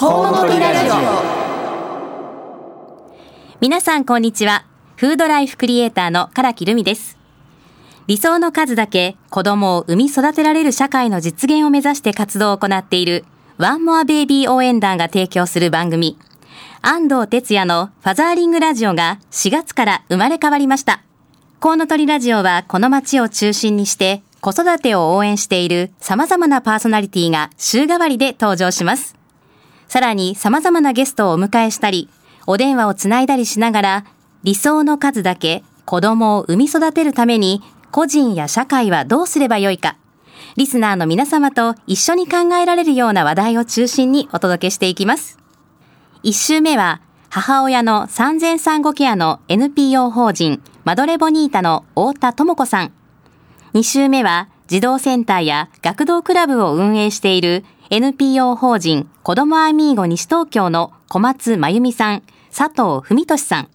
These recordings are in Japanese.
コウノトリラジオ。皆さんこんにちは。フードライフクリエイターの唐木留美です。理想の数だけ子供を産み育てられる社会の実現を目指して活動を行っているワンモアベイビー応援団が提供する番組。安藤哲也のファザーリングラジオが4月から生まれ変わりました。コウノトリラジオはこの街を中心にして子育てを応援している様々なパーソナリティが週替わりで登場します。さらに様々なゲストをお迎えしたり、お電話をつないだりしながら、理想の数だけ子供を産み育てるために、個人や社会はどうすればよいか、リスナーの皆様と一緒に考えられるような話題を中心にお届けしていきます。一週目は、母親の産前産後ケアの NPO 法人マドレボニータの太田智子さん。2週目は児童センターや学童クラブを運営している NPO 法人子どもアミーゴ西東京の小松真由美さん、佐藤文俊さん。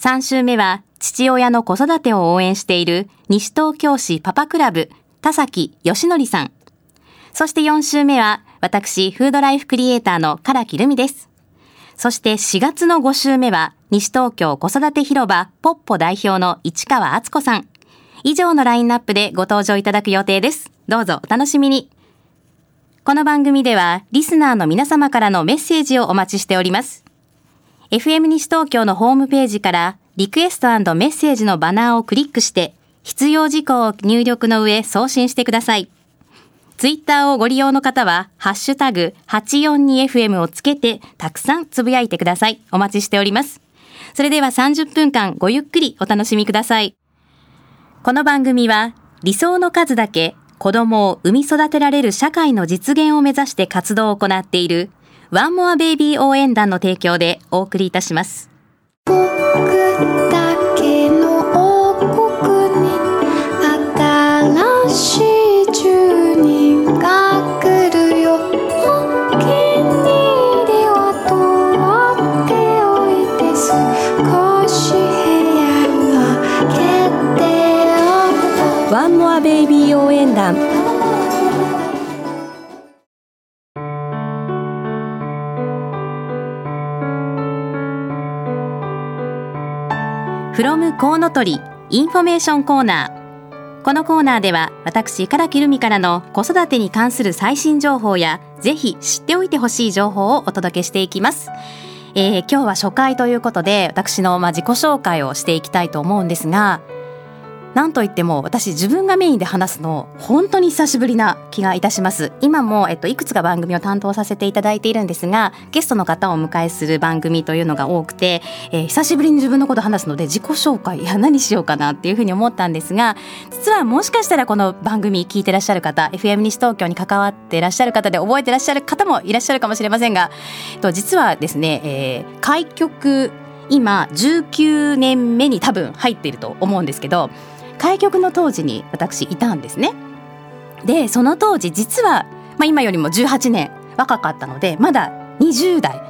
3週目は父親の子育てを応援している西東京市パパクラブ田崎義則さん。そして4週目は私、フードライフクリエイターの唐木留美です。そして4月の5週目は西東京子育て広場ポッポ代表の市川敦子さん。以上のラインナップでご登場いただく予定です。どうぞお楽しみに。この番組では、リスナーの皆様からのメッセージをお待ちしております。FM 西東京のホームページから、リクエストメッセージのバナーをクリックして、必要事項を入力の上送信してください。ツイッターをご利用の方は、ハッシュタグ 842FM をつけて、たくさんつぶやいてください。お待ちしております。それでは30分間ごゆっくりお楽しみください。この番組は理想の数だけ子供を産み育てられる社会の実現を目指して活動を行っているワンモアベイビー応援団の提供でお送りいたします。コウノトリインフォメーションコーナーこのコーナーでは私唐木留美からの子育てに関する最新情報やぜひ知っておいてほしい情報をお届けしていきます。えー、今日は初回ということで私のまあ自己紹介をしていきたいと思うんですがなんといっても私自分がメインで話すの本当に久しぶりな気がいたします。今も、えっと、いくつか番組を担当させていただいているんですがゲストの方をお迎えする番組というのが多くて、えー、久しぶりに自分のこと話すので自己紹介いや何しようかなっていうふうに思ったんですが実はもしかしたらこの番組聞いてらっしゃる方 FM 西東京に関わってらっしゃる方で覚えてらっしゃる方もいらっしゃるかもしれませんが、えっと、実はですね、えー、開局今19年目に多分入っていると思うんですけど開局の当時に私いたんですね。でその当時実は、まあ、今よりも18年若かったのでまだ20代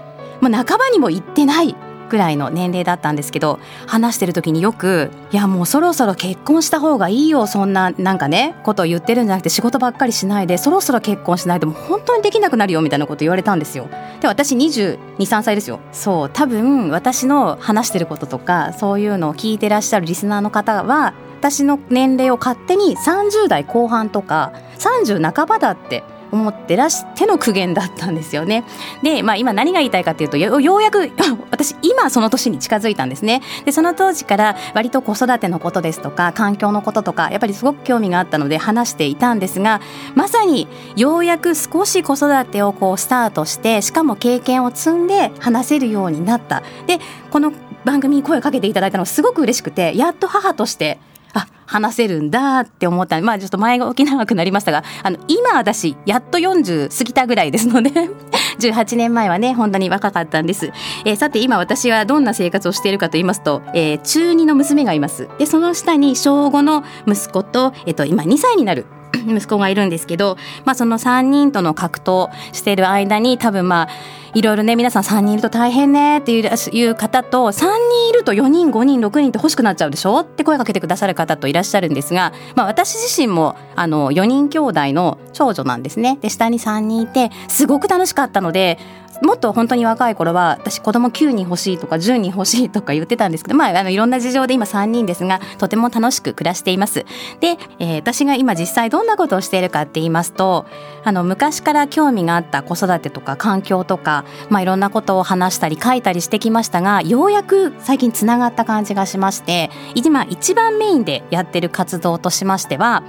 もう半ばにも行ってないぐらいの年齢だったんですけど話してる時によく「いやもうそろそろ結婚した方がいいよそんななんかねことを言ってるんじゃなくて仕事ばっかりしないでそろそろ結婚しないともう本当にできなくなるよ」みたいなこと言われたんですよ。で私223歳ですよ。そう多分私の話してることとかそういうのを聞いてらっしゃるリスナーの方は私の年齢を勝手に30代後半とか30半ばだって思ってらしての苦言だったんですよね。で、まあ、今何が言いたいかというとようやく 私今その年に近づいたんですね。でその当時から割と子育てのことですとか環境のこととかやっぱりすごく興味があったので話していたんですがまさにようやく少し子育てをこうスタートしてしかも経験を積んで話せるようになった。でこの番組に声をかけていただいたのすごく嬉しくてやっと母としてあ話せるんだって思った。まあちょっと前が起き長くなりましたがあの今私やっと40過ぎたぐらいですので 18年前はね本当に若かったんです、えー、さて今私はどんな生活をしているかと言いますと、えー、中2の娘がいます。でその下に小5の息子と、えっと、今2歳になる 息子がいるんですけど、まあ、その3人との格闘してる間に多分まあいろいろね皆さん3人いると大変ねっていう方と3人いると4人5人6人って欲しくなっちゃうでしょ？って声かけてくださる方といらっしゃるんですが、まあ、私自身もあの4人兄弟の長女なんですね。で下に3人いてすごく楽しかったのでもっと本当に若い頃は私子供9人欲しいとか10人欲しいとか言ってたんですけど、まあ、あのいろんな事情で今3人ですがとても楽しく暮らしています。で、えー、私が今実際どんなことをしているかって言いますとあの昔から興味があった子育てとか環境とか、まあ、いろんなことを話したり書いたりしてきましたがようやく最近つながった感じがしまして今一番メインでやってる活動としましては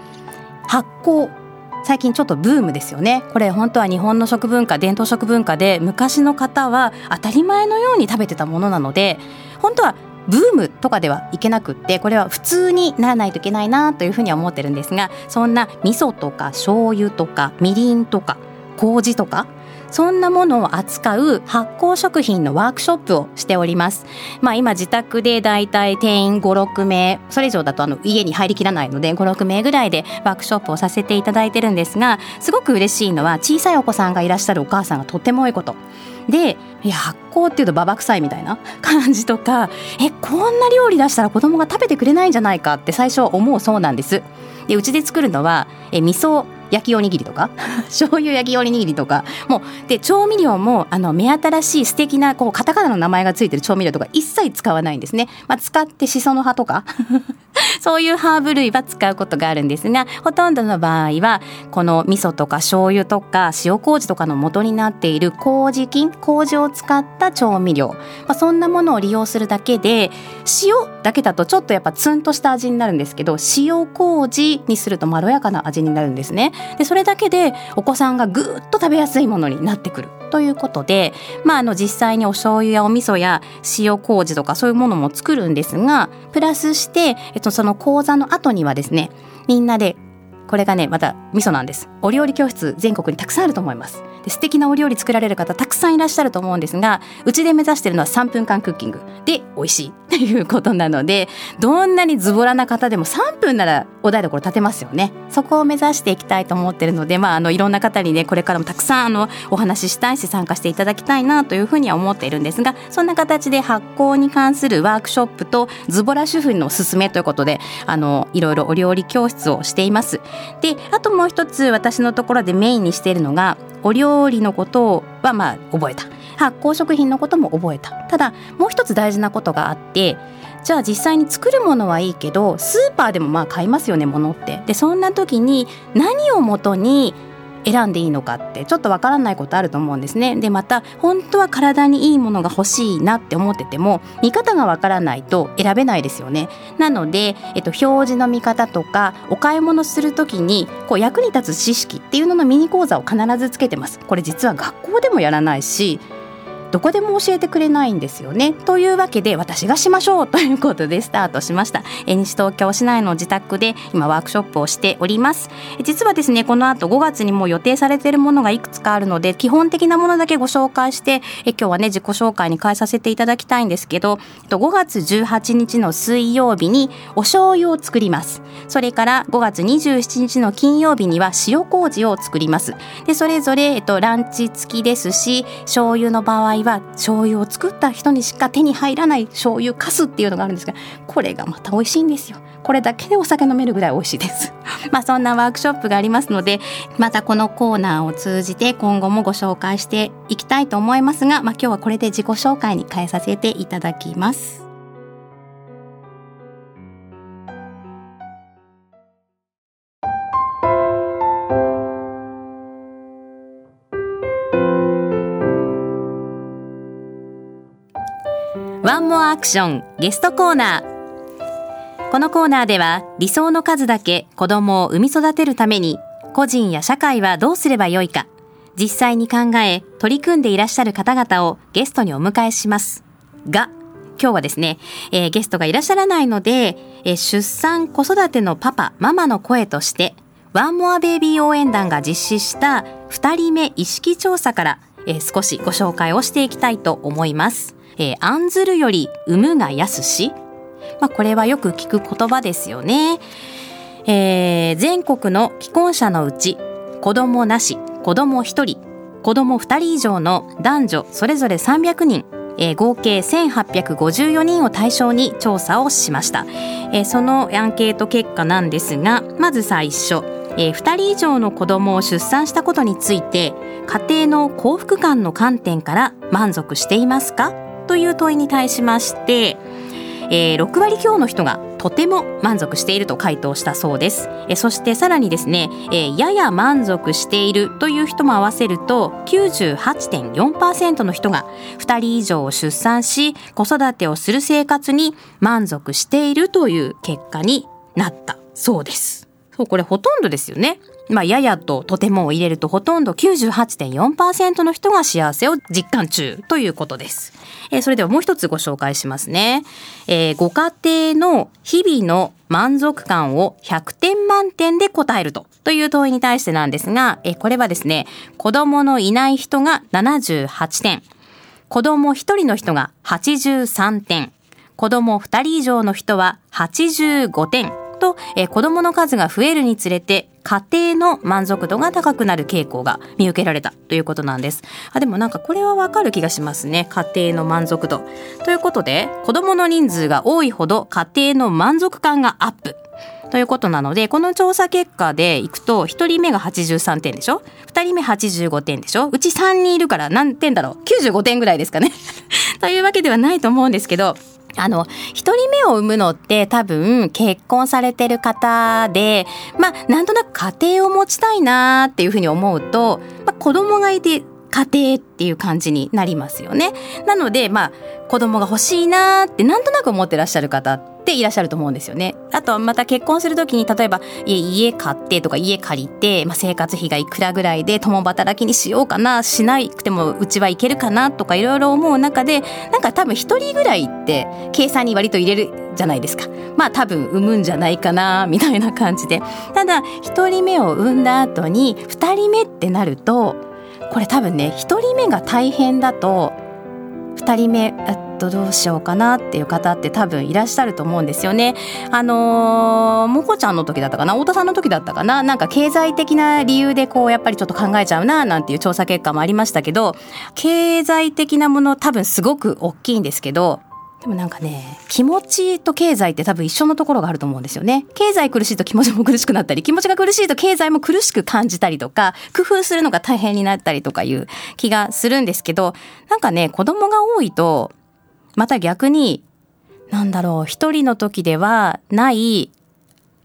発酵最近ちょっとブームですよね。これ本当は日本の食文化伝統食文化で昔の方は当たり前のように食べてたものなので本当はブームとかではいけなくってこれは普通にならないといけないなというふうには思ってるんですがそんな味噌とか醤油とかみりんとか麹とかそんなものを扱う発酵食品のワークショップをしております。まあ今自宅でだいたい定員5、6名、それ以上だとあの家に入りきらないので5、6名ぐらいでワークショップをさせていただいてるんですが、すごく嬉しいのは小さいお子さんがいらっしゃるお母さんがとっても多いこと。でいや発酵っていうとババ臭いみたいな感じとかえこんな料理出したら子供が食べてくれないんじゃないかって最初は思うそうなんです。でうちで作るのはえ味噌焼きおにぎりとか 醤油焼きおにぎりとかもうで調味料もあの目新しい素敵なこうカタカナの名前がついてる調味料とか一切使わないんですね、まあ、使ってしその葉とか そういうハーブ類は使うことがあるんですがほとんどの場合はこの味噌とか醤油とか塩麹とかの元になっている麹菌麹を使った調味料、まあ、そんなものを利用するだけで塩だけだとちょっとやっぱツンとした味になるんですけど塩麹にするとまろやかな味になるんですね。でそれだけでお子さんがぐーっと食べやすいものになってくる。ということで、まあ、あの実際にお醤油やお味噌や塩麹とかそういうものも作るんですがプラスして、えっと、その講座の後にはですねみんなでこれがねまた味噌なんです。お料理教室全国にたくさんあると思います。で素敵なお料理作られる方たくさんいらっしゃると思うんですがうちで目指してるのは3分間クッキング。で美味しい。っていうことなのでどんなにズボラな方でも3分ならお台所立てますよね。そこを目指していきたいと思ってるので、まあ、あのいろんな方にねこれからもたくさんあのお話ししたいし参加していただきたいなというふうには思っているんですがそんな形で発酵に関するワークショップとズボラ主婦のおすすめということであのいろいろお料理教室をしています。であともう一つ私のところでメインにしているのがお料理のことはまあ覚えた。発酵食品のことも覚えた。ただもう一つ大事なことがあってじゃあ実際に作るものはいいけどスーパーでもまあ買いますよねものって。でそんな時に何をもとに選んでいいのかってちょっとわからないことあると思うんですね。でまた本当は体にいいものが欲しいなって思ってても見方がわからないと選べないですよね。なので、えっと、表示の見方とかお買い物する時にこう役に立つ知識っていうののミニ講座を必ずつけてます。これ実は学校でもやらないしどこでも教えてくれないんですよね。というわけで私がしましょう ということでスタートしました。西東京市内の自宅で今ワークショップをしております。実はですねこの後5月にも予定されているものがいくつかあるので基本的なものだけご紹介してえ今日はね自己紹介に変えさせていただきたいんですけど5月18日の水曜日にお醤油を作ります。それから5月27日の金曜日には塩麹を作ります。でそれぞれえっとランチ付きですし醤油の場合は醤油を作った人にしか手に入らない醤油かすっていうのがあるんですがこれがまた美味しいんですよ。これだけでお酒飲めるぐらい美味しいです。まあそんなワークショップがありますのでまたこのコーナーを通じて今後もご紹介していきたいと思いますが、まあ、今日はこれで自己紹介に変えさせていただきます。ワンモアアクションゲストコーナー。このコーナーでは理想の数だけ子供を産み育てるために個人や社会はどうすればよいか実際に考え取り組んでいらっしゃる方々をゲストにお迎えします。が今日はですね、えー、ゲストがいらっしゃらないので、えー、出産子育てのパパママの声としてワンモアベイビー応援団が実施した2人目意識調査から、えー、少しご紹介をしていきたいと思います。えー、案ずるより産むが安し。まあ、これはよく聞く言葉ですよね。えー、全国の既婚者のうち、子供なし、子供一人、子供2人以上の男女それぞれ300人えー、合計1854人を対象に調査をしました、えー、そのアンケート結果なんですがまず最初、えー、2人以上の子供を出産したことについて家庭の幸福感の観点から満足していますか？という問いに対しましてえー、6割強の人がとても満足していると回答したそうです。えそしてさらにですね、えー、やや満足しているという人も合わせると98.4%の人が2人以上を出産し子育てをする生活に満足しているという結果になったそうです。そう、これほとんどですよね。まあ、ややととてもを入れるとほとんど98.4%の人が幸せを実感中ということです。えー、それではもう一つご紹介しますね。えー、ご家庭の日々の満足感を100点満点で答えるとという問いに対してなんですが、えー、これはですね、子供のいない人が78点、子供1人の人が83点、子供2人以上の人は85点、と、えー、子供の数が増えるにつれて家庭の満足度が高くなる傾向が見受けられたということなんです。あでもなんかこれはわかる気がしますね。家庭の満足度。ということで、子供の人数が多いほど家庭の満足感がアップ。ということなので、この調査結果でいくと、1人目が83点でしょ ?2 人目85点でしょ？うち3人いるから何点だろう ?95 点ぐらいですかね というわけではないと思うんですけど、あの、一人目を産むのって多分結婚されてる方で、まあ、なんとなく家庭を持ちたいなっていうふうに思うと、まあ、子供がいて家庭っていう感じになりますよね。なので、まあ、子供が欲しいなってなんとなく思ってらっしゃる方っていらっしゃると思うんですよね。あとはまた結婚するときに例えば家買ってとか家借りて、まあ、生活費がいくらぐらいで共働きにしようかなしなくてもうちはいけるかなとかいろいろ思う中でなんか多分一人ぐらいって計算に割と入れるじゃないですか。まあ多分産むんじゃないかなみたいな感じで。ただ一人目を産んだ後に二人目ってなるとこれ多分ね一人目が大変だと二人目とどうしようかなっていう方って多分いらっしゃると思うんですよね。あのー、もこちゃんの時だったかな太田さんの時だったかななんか経済的な理由でこうやっぱりちょっと考えちゃうななんていう調査結果もありましたけど経済的なもの多分すごく大きいんですけどでもなんかね、気持ちと経済って多分一緒のところがあると思うんですよね。経済苦しいと気持ちも苦しくなったり、気持ちが苦しいと経済も苦しく感じたりとか、工夫するのが大変になったりとかいう気がするんですけど、なんかね、子供が多いと、また逆に、なんだろう、一人の時ではない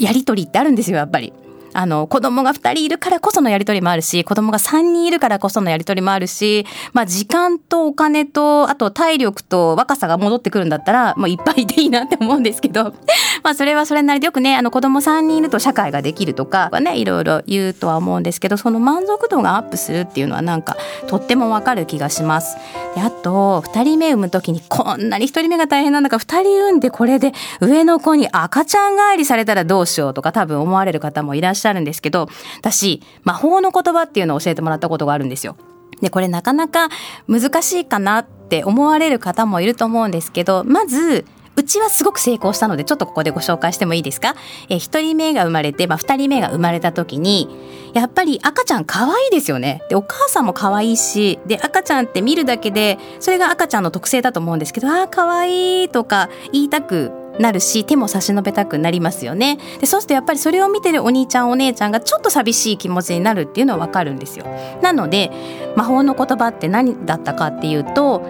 やりとりってあるんですよ、やっぱり。あの、子供が2人いるからこそのやりとりもあるし、子供が3人いるからこそのやりとりもあるし、まあ時間とお金と、あと体力と若さが戻ってくるんだったら、もういっぱいでいいなって思うんですけど、まあそれはそれなりでよくね、あの子供3人いると社会ができるとかはね、いろいろ言うとは思うんですけど、その満足度がアップするっていうのはなんかとってもわかる気がします。であと、2人目産む時にこんなに1人目が大変なんだから2人産んでこれで上の子に赤ちゃん帰りされたらどうしようとか多分思われる方もいらっしゃるしゃるんですけど私魔法の言葉っていうのを教えてもらったことがあるんですよ。でこれなかなか難しいかなって思われる方もいると思うんですけどまずうちはすごく成功したのでちょっとここでご紹介してもいいですか？え1人目が生まれて、まあ、2人目が生まれた時にやっぱり赤ちゃん可愛いですよねでお母さんも可愛いしで赤ちゃんって見るだけでそれが赤ちゃんの特性だと思うんですけどああ可愛いとか言いたくなるし手も差し伸べたくなりますよね。でそうするとやっぱりそれを見てるお兄ちゃんお姉ちゃんがちょっと寂しい気持ちになるっていうのはわかるんですよ。なので魔法の言葉って何だったかっていうと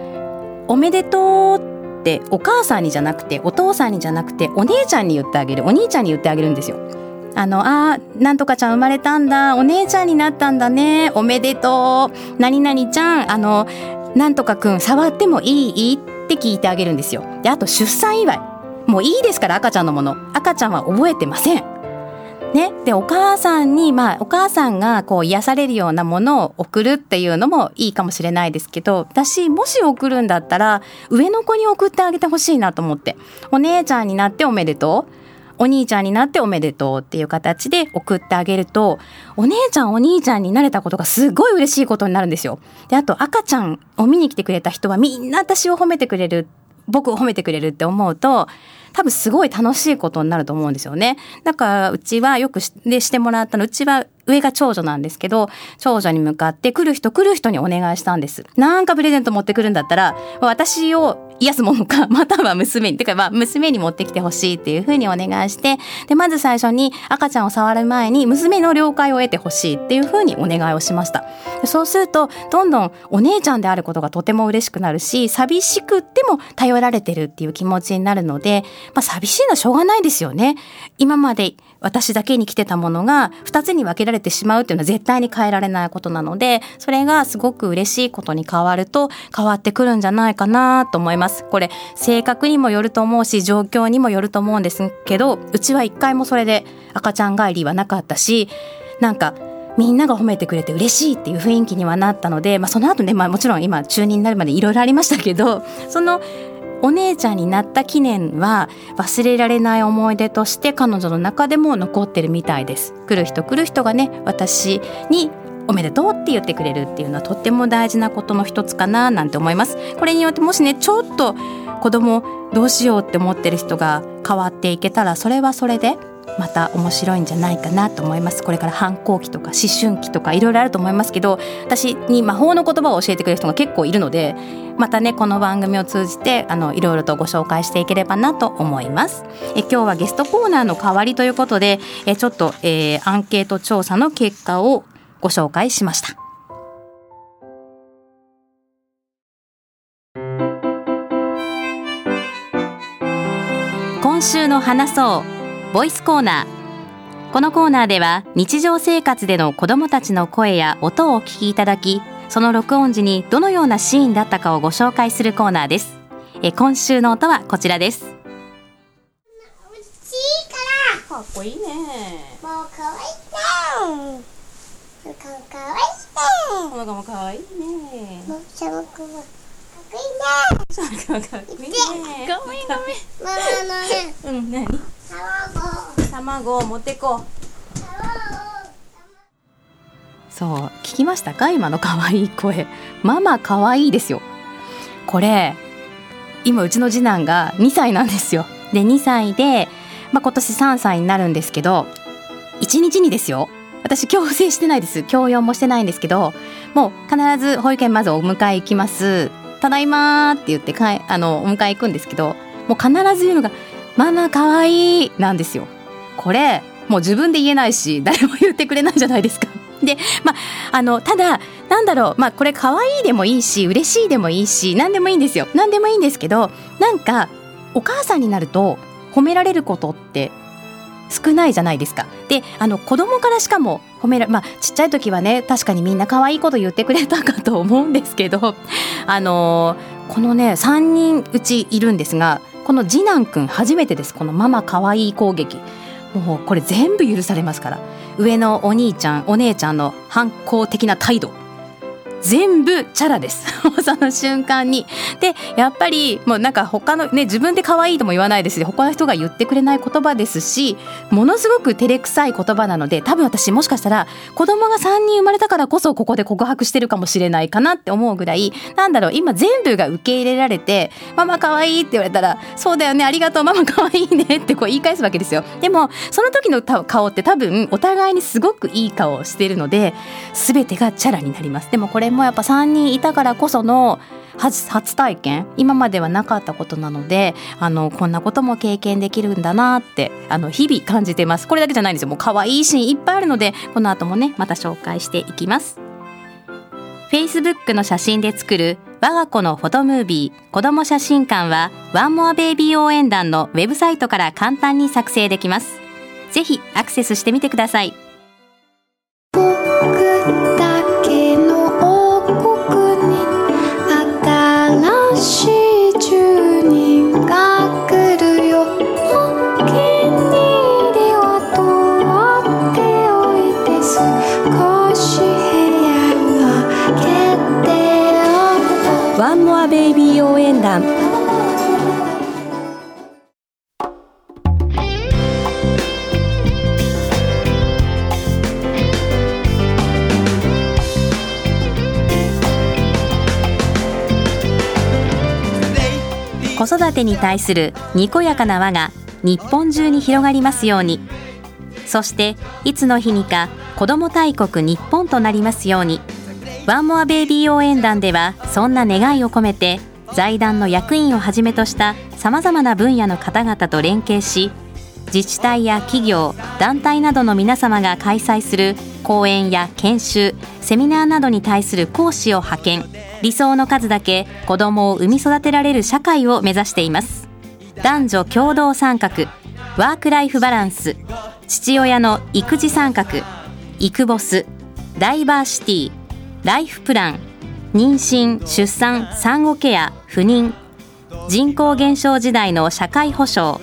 おめでとうってお母さんにじゃなくてお父さんにじゃなくてお姉ちゃんに言ってあげるお兄ちゃんに言ってあげるんですよ。あの、あなんとかちゃん生まれたんだ、お姉ちゃんになったんだね、おめでとう、何々ちゃん、あの、なんとかくん触ってもいい？って聞いてあげるんですよ。で、あと出産祝い。もういいですから赤ちゃんのもの。赤ちゃんは覚えてません。ね、でお母さんに、まあ、お母さんがこう癒されるようなものを送るっていうのもいいかもしれないですけど私もし送るんだったら上の子に送ってあげてほしいなと思って。お姉ちゃんになっておめでとう。お兄ちゃんになっておめでとうっていう形で送ってあげるとお姉ちゃんお兄ちゃんになれたことがすごい嬉しいことになるんですよ。であと赤ちゃんを見に来てくれた人はみんな私を褒めてくれる僕を褒めてくれるって思うと多分すごい楽しいことになると思うんですよね。だからうちはよくしでしてもらったのうちは上が長女なんですけど、長女に向かって来る人来る人にお願いしたんです。なんかプレゼント持ってくるんだったら、私を癒すものか、または娘に、てかまあ娘に持ってきてほしいっていうふうにお願いして、で、まず最初に赤ちゃんを触る前に娘の了解を得てほしいっていうふうにお願いをしました。そうすると、どんどんお姉ちゃんであることがとても嬉しくなるし、寂しくっても頼られてるっていう気持ちになるので、まあ寂しいのはしょうがないですよね。今まで私だけに来てたものが2つに分けられてしまうっていうのは絶対に変えられないことなのでそれがすごく嬉しいことに変わると変わってくるんじゃないかなと思います。これ性格にもよると思うし状況にもよると思うんですけどうちは一回もそれで赤ちゃん帰りはなかったしなんかみんなが褒めてくれて嬉しいっていう雰囲気にはなったので、まあ、その後ね、まあ、もちろん今中2になるまでいろいろありましたけどそのお姉ちゃんになった記念は忘れられない思い出として彼女の中でも残ってるみたいです。来る人来る人がね私におめでとうって言ってくれるっていうのはとっても大事なことの一つかななんて思います。これによってもしねちょっと子供どうしようって思ってる人が変わっていけたらそれはそれでまた面白いんじゃないかなと思います。これから反抗期とか思春期とかいろいろあると思いますけど私に魔法の言葉を教えてくれる人が結構いるのでまたねこの番組を通じてあのいろいろとご紹介していければなと思います。え今日はゲストコーナーの代わりということでえちょっと、えー、アンケート調査の結果をご紹介しました。今週の話そう。ボイスコーナー。このコーナーでは日常生活での子どもたちの声や音をお聞きいただきその録音時にどのようなシーンだったかをご紹介するコーナーです。え今週の音はこちらです。かっこいいねもうかわいいね。かわいいねこの子もかわいいね。もうしゃもくもかっこいいね。かっこいいね。ごめんごめんママのね。うん何？卵。を持ってこう。そう聞きましたか？今の可愛い声。ママ可愛いですよ。これ今うちの次男が2歳なんですよ。で2歳で、まあ、今年3歳になるんですけど1日にですよ。私強制してないです。強要もしてないんですけどもう必ず保育園まずお迎え行きます。ただいまって言ってかいあのお迎え行くんですけどもう必ず言うのがママ可愛いいなんですよ。これもう自分で言えないし誰も言ってくれないじゃないですか。でまああのただなんだろうまあこれ可愛いでもいいし嬉しいでもいいし何でもいいんですよ。何でもいいんですけどなんかお母さんになると褒められることって少ないじゃないですか。であの子供からしかも褒めらまあちっちゃい時はね確かにみんな可愛いこと言ってくれたかと思うんですけどあのこのね3人うちいるんですがこの次男くん初めてです。このママ可愛い攻撃。もうこれ全部許されますから。上のお兄ちゃんお姉ちゃんの反抗的な態度。全部チャラです。その瞬間に。でやっぱりもうなんか他のね自分で可愛いとも言わないですし他の人が言ってくれない言葉ですしものすごく照れくさい言葉なので多分私もしかしたら子供が3人生まれたからこそここで告白してるかもしれないかなって思うぐらいなんだろう今全部が受け入れられて「ママ可愛いって言われたら「そうだよねありがとうママ可愛いね」ってこう言い返すわけですよ。でもその時の顔って多分お互いにすごくいい顔をしてるので全てがチャラになります。でもこれもやっぱ3人いたからこその初初体験今まではなかったことなのであのこんなことも経験できるんだなってあの日々感じてます。これだけじゃないんですよ。もう可愛いシーンいっぱいあるのでこの後もねまた紹介していきます。Facebook の写真で作る我が子のフォトムービー子供写真館はワンモアベイビー応援団のウェブサイトから簡単に作成できます。ぜひアクセスしてみてください。子育てに対するにこやかな輪が日本中に広がりますように。そしていつの日にか子ども大国日本となりますように。ワンモアベイビー応援団ではそんな願いを込めて財団の役員をはじめとしたさまざまな分野の方々と連携し自治体や企業団体などの皆様が開催する講演や研修セミナーなどに対する講師を派遣。理想の数だけ子どもを産み育てられる社会を目指しています。男女共同参画ワークライフバランス父親の育児参画育ボスダイバーシティライフプラン妊娠出産産後ケア不妊人口減少時代の社会保障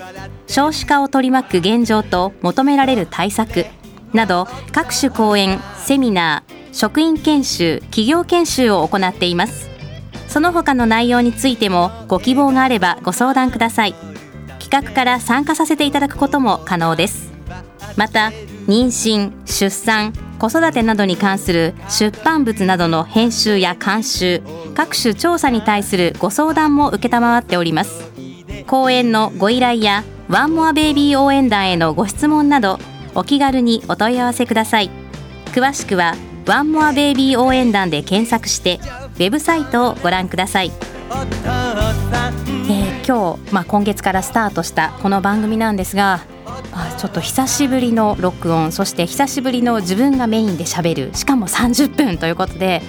少子化を取り巻く現状と求められる対策など各種講演セミナー職員研修企業研修を行っています。その他の内容についてもご希望があればご相談ください。企画から参加させていただくことも可能です。また妊娠出産子育てなどに関する出版物などの編集や監修各種調査に対するご相談も承っております。講演のご依頼やワンモアベイビー応援団へのご質問などお気軽にお問い合わせください。詳しくはワンモアベイビー応援団で検索してウェブサイトをご覧ください。えー、今日、まあ、今月からスタートしたこの番組なんですがあちょっと久しぶりの録音そして久しぶりの自分がメインでしゃべるしかも30分ということで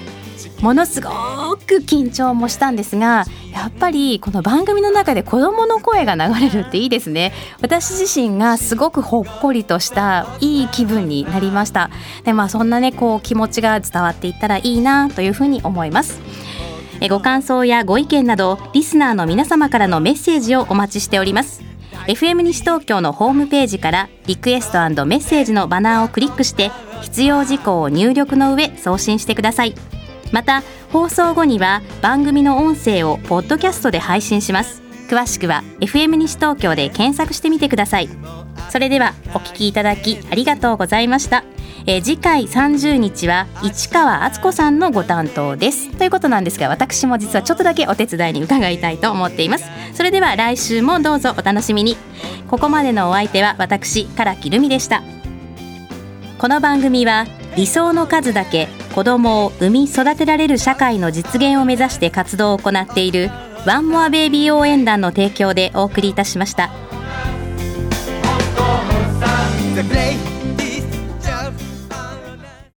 ものすごく緊張もしたんですがやっぱりこの番組の中で子どもの声が流れるっていいですね。私自身がすごくほっこりとしたいい気分になりました。でまあそんなねこう気持ちが伝わっていったらいいなというふうに思います。ご感想やご意見などリスナーの皆様からのメッセージをお待ちしております。FM 西東京のホームページからリクエストメッセージのバナーをクリックして必要事項を入力の上送信してください。また放送後には番組の音声をポッドキャストで配信します。詳しくは FM 西東京で検索してみてください。それではお聞きいただきありがとうございました。え、次回30日は市川敦子さんのご担当です。ということなんですが私も実はちょっとだけお手伝いに伺いたいと思っています。それでは来週もどうぞお楽しみに。ここまでのお相手は私唐木留美でした。この番組は理想の数だけ子供を産み育てられる社会の実現を目指して活動を行っているワンモアベイビー応援団の提供でお送りいたしました。